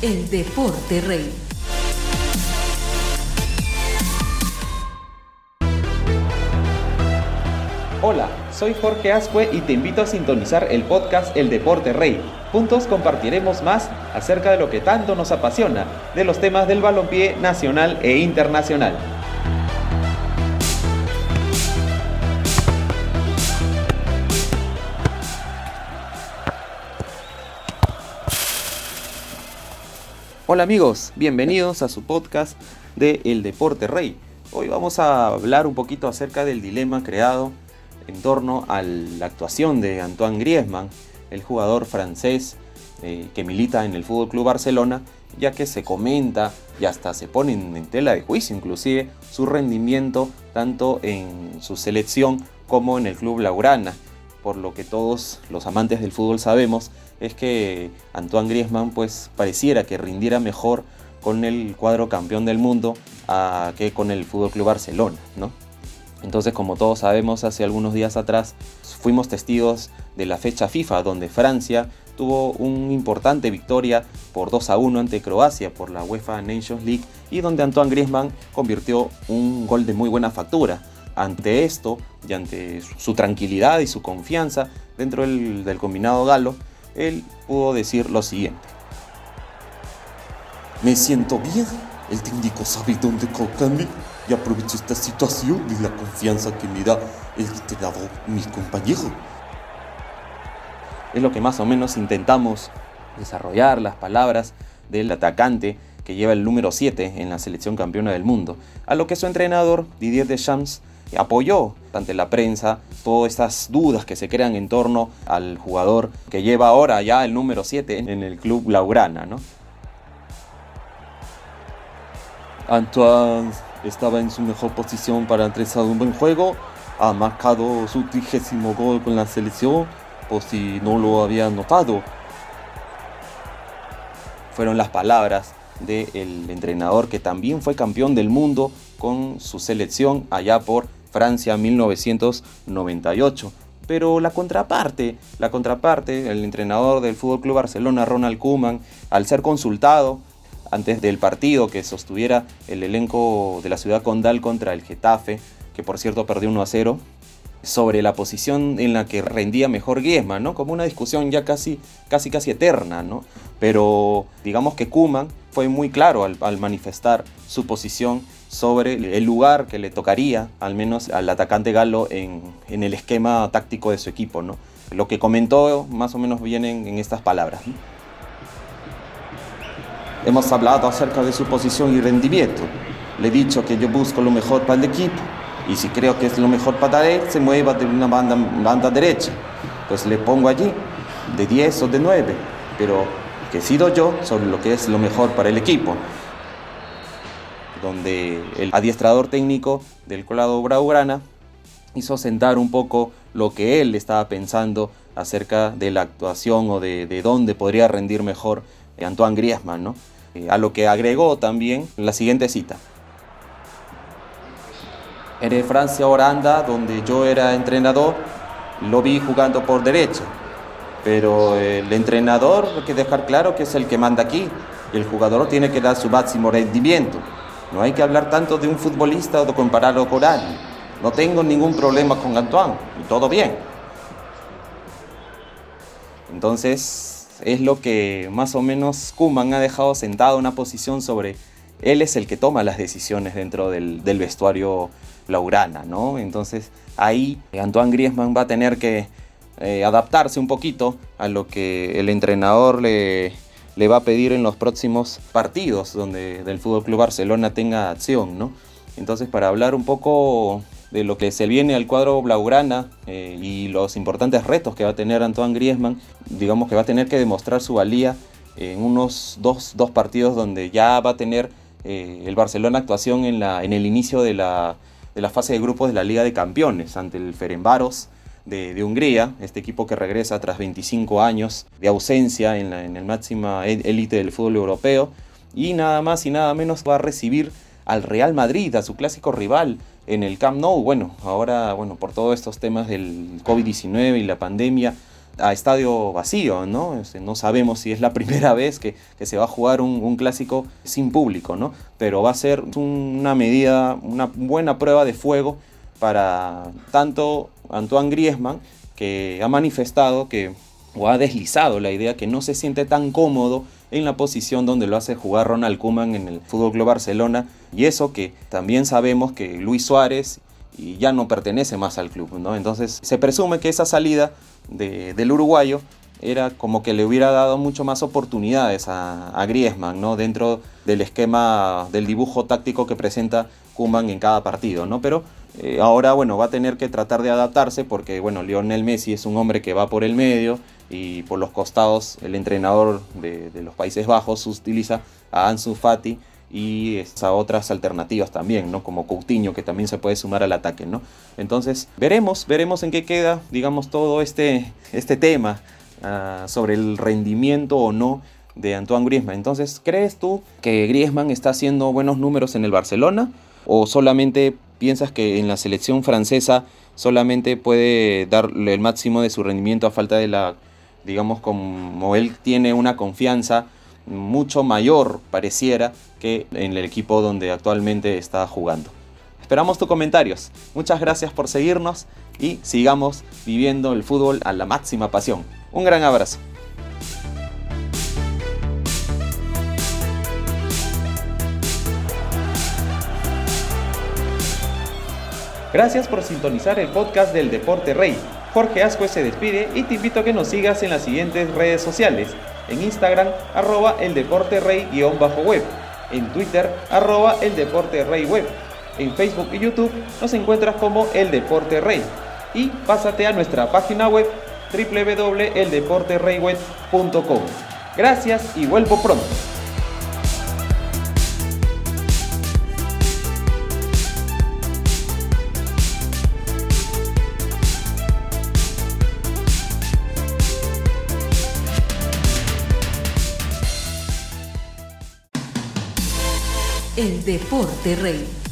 el deporte rey. Hola, soy Jorge Ascue y te invito a sintonizar el podcast El Deporte Rey. Juntos compartiremos más acerca de lo que tanto nos apasiona, de los temas del balompié nacional e internacional. Hola amigos, bienvenidos a su podcast de El Deporte Rey. Hoy vamos a hablar un poquito acerca del dilema creado en torno a la actuación de Antoine Griezmann, el jugador francés eh, que milita en el Fútbol Club Barcelona, ya que se comenta y hasta se pone en tela de juicio inclusive su rendimiento tanto en su selección como en el club Laurana. Por lo que todos los amantes del fútbol sabemos es que Antoine Griezmann pues pareciera que rindiera mejor con el cuadro campeón del mundo que con el Fútbol Club Barcelona, ¿no? Entonces, como todos sabemos, hace algunos días atrás fuimos testigos de la fecha FIFA donde Francia tuvo una importante victoria por 2 a 1 ante Croacia por la UEFA Nations League y donde Antoine Griezmann convirtió un gol de muy buena factura. Ante esto y ante su tranquilidad y su confianza dentro del, combinado galo, él pudo decir lo siguiente. Me siento bien, el técnico sabe dónde colocarme y aprovecho esta situación y la confianza que me da el entrenador, mis compañeros. Es lo que más o menos intentamos desarrollar las palabras del atacante que lleva el número 7 en la selección campeona del mundo, a lo que su entrenador Didier Deschamps apoyó ante la prensa todas estas dudas que se crean en torno al jugador que lleva ahora ya el número 7 en el club Laurana. Antoine estaba en su mejor posición para empezar un buen juego. Ha marcado su trigésimo gol con la selección, por si no lo habían notado. Fueron las palabras del entrenador que también fue campeón del mundo con su selección allá por Francia 1998. Pero la contraparte, la contraparte, el entrenador del Fútbol Club Barcelona, Ronald Koeman, al ser consultado antes del partido que sostuviera el elenco de la ciudad condal contra el Getafe, que por cierto perdió 1 a 0, sobre la posición en la que rendía mejor Griezmann, ¿no? Como una discusión ya casi, casi, casi eterna, ¿no? Pero digamos que Kuman fue muy claro al, manifestar su posición sobre el lugar que le tocaría, al menos al atacante galo, en, el esquema táctico de su equipo, ¿no? Lo que comentó más o menos viene en, estas palabras. Hemos hablado acerca de su posición y rendimiento. Le he dicho que yo busco lo mejor para el equipo y si creo que es lo mejor para él, se mueva de una banda, banda derecha. Pues le pongo allí, de 10 o de 9. Pero que sido yo sobre lo que es lo mejor para el equipo. Donde el adiestrador técnico del colado Braugrana hizo sentar un poco lo que él estaba pensando acerca de la actuación o de, de dónde podría rendir mejor Antoine Griezmann, ¿no? Eh, a lo que agregó también la siguiente cita. En Francia-Holanda, donde yo era entrenador, lo vi jugando por derecha, pero el entrenador hay que dejar claro que es el que manda aquí el jugador tiene que dar su máximo rendimiento. No hay que hablar tanto de un futbolista o de compararlo con alguien. No tengo ningún problema con Antoine y todo bien. Entonces, es lo que más o menos Kuman ha dejado sentado una posición sobre él es el que toma las decisiones dentro del, vestuario laurana, ¿no? Entonces ahí Antoine Griezmann va a tener que eh, adaptarse un poquito a lo que el entrenador le, le, va a pedir en los próximos partidos donde del Fútbol Club Barcelona tenga acción, ¿no? Entonces para hablar un poco de lo que se viene al cuadro blaugrana eh, y los importantes retos que va a tener Antoine Griezmann, digamos que va a tener que demostrar su valía en unos dos, partidos donde ya va a tener eh, el Barcelona actuación en, la, en el inicio de la, de la, fase de grupos de la Liga de Campeones ante el Ferenbaros de, Hungría, este equipo que regresa tras 25 años de ausencia en, la, en el máxima élite del fútbol europeo y nada más y nada menos va a recibir al Real Madrid, a su clásico rival en el Camp Nou. Bueno, ahora, bueno, por todos estos temas del COVID-19 y la pandemia, a estadio vacío, ¿no? Este, no sabemos si es la primera vez que, se va a jugar un, clásico sin público, ¿no? Pero va a ser una medida, una buena prueba de fuego para tanto Antoine Griezmann, que ha manifestado que, o ha deslizado la idea que no se siente tan cómodo en la posición donde lo hace jugar Ronald Koeman en el Fútbol Club Barcelona, y eso que también sabemos que Luis Suárez ya no pertenece más al club, ¿no? Entonces se presume que esa salida del uruguayo era como que le hubiera dado mucho más oportunidades a, Griezmann, ¿no? Dentro del esquema, del dibujo táctico que presenta Kuman en cada partido, ¿no? Pero eh, ahora, bueno, va a tener que tratar de adaptarse porque, bueno, Lionel Messi es un hombre que va por el medio y por los costados el entrenador de, de los Países Bajos utiliza a Ansu Fati y a otras alternativas también, ¿no? Como Coutinho, que también se puede sumar al ataque, ¿no? Entonces, veremos, veremos en qué queda, digamos, todo este, este tema ah, sobre el rendimiento o no de Antoine Griezmann. Entonces, ¿crees tú que Griezmann está haciendo buenos números en el Barcelona? ¿O solamente piensas que en la selección francesa solamente puede darle el máximo de su rendimiento a falta de la, digamos, como él tiene una confianza mucho mayor, pareciera, que en el equipo donde actualmente está jugando. Esperamos tus comentarios. Muchas gracias por seguirnos y sigamos viviendo el fútbol a la máxima pasión. Un gran abrazo. Gracias por sintonizar el podcast del Deporte Rey. Jorge Ascue se despide y te invito a que nos sigas en las siguientes redes sociales. En Instagram, arroba el deporte rey-web en Twitter arroba el deporte rey web. En Facebook y YouTube nos encuentras como El Deporte Rey. Y pásate a nuestra página web www.eldeportereyweb.com. Gracias y vuelvo pronto. El Deporte Rey.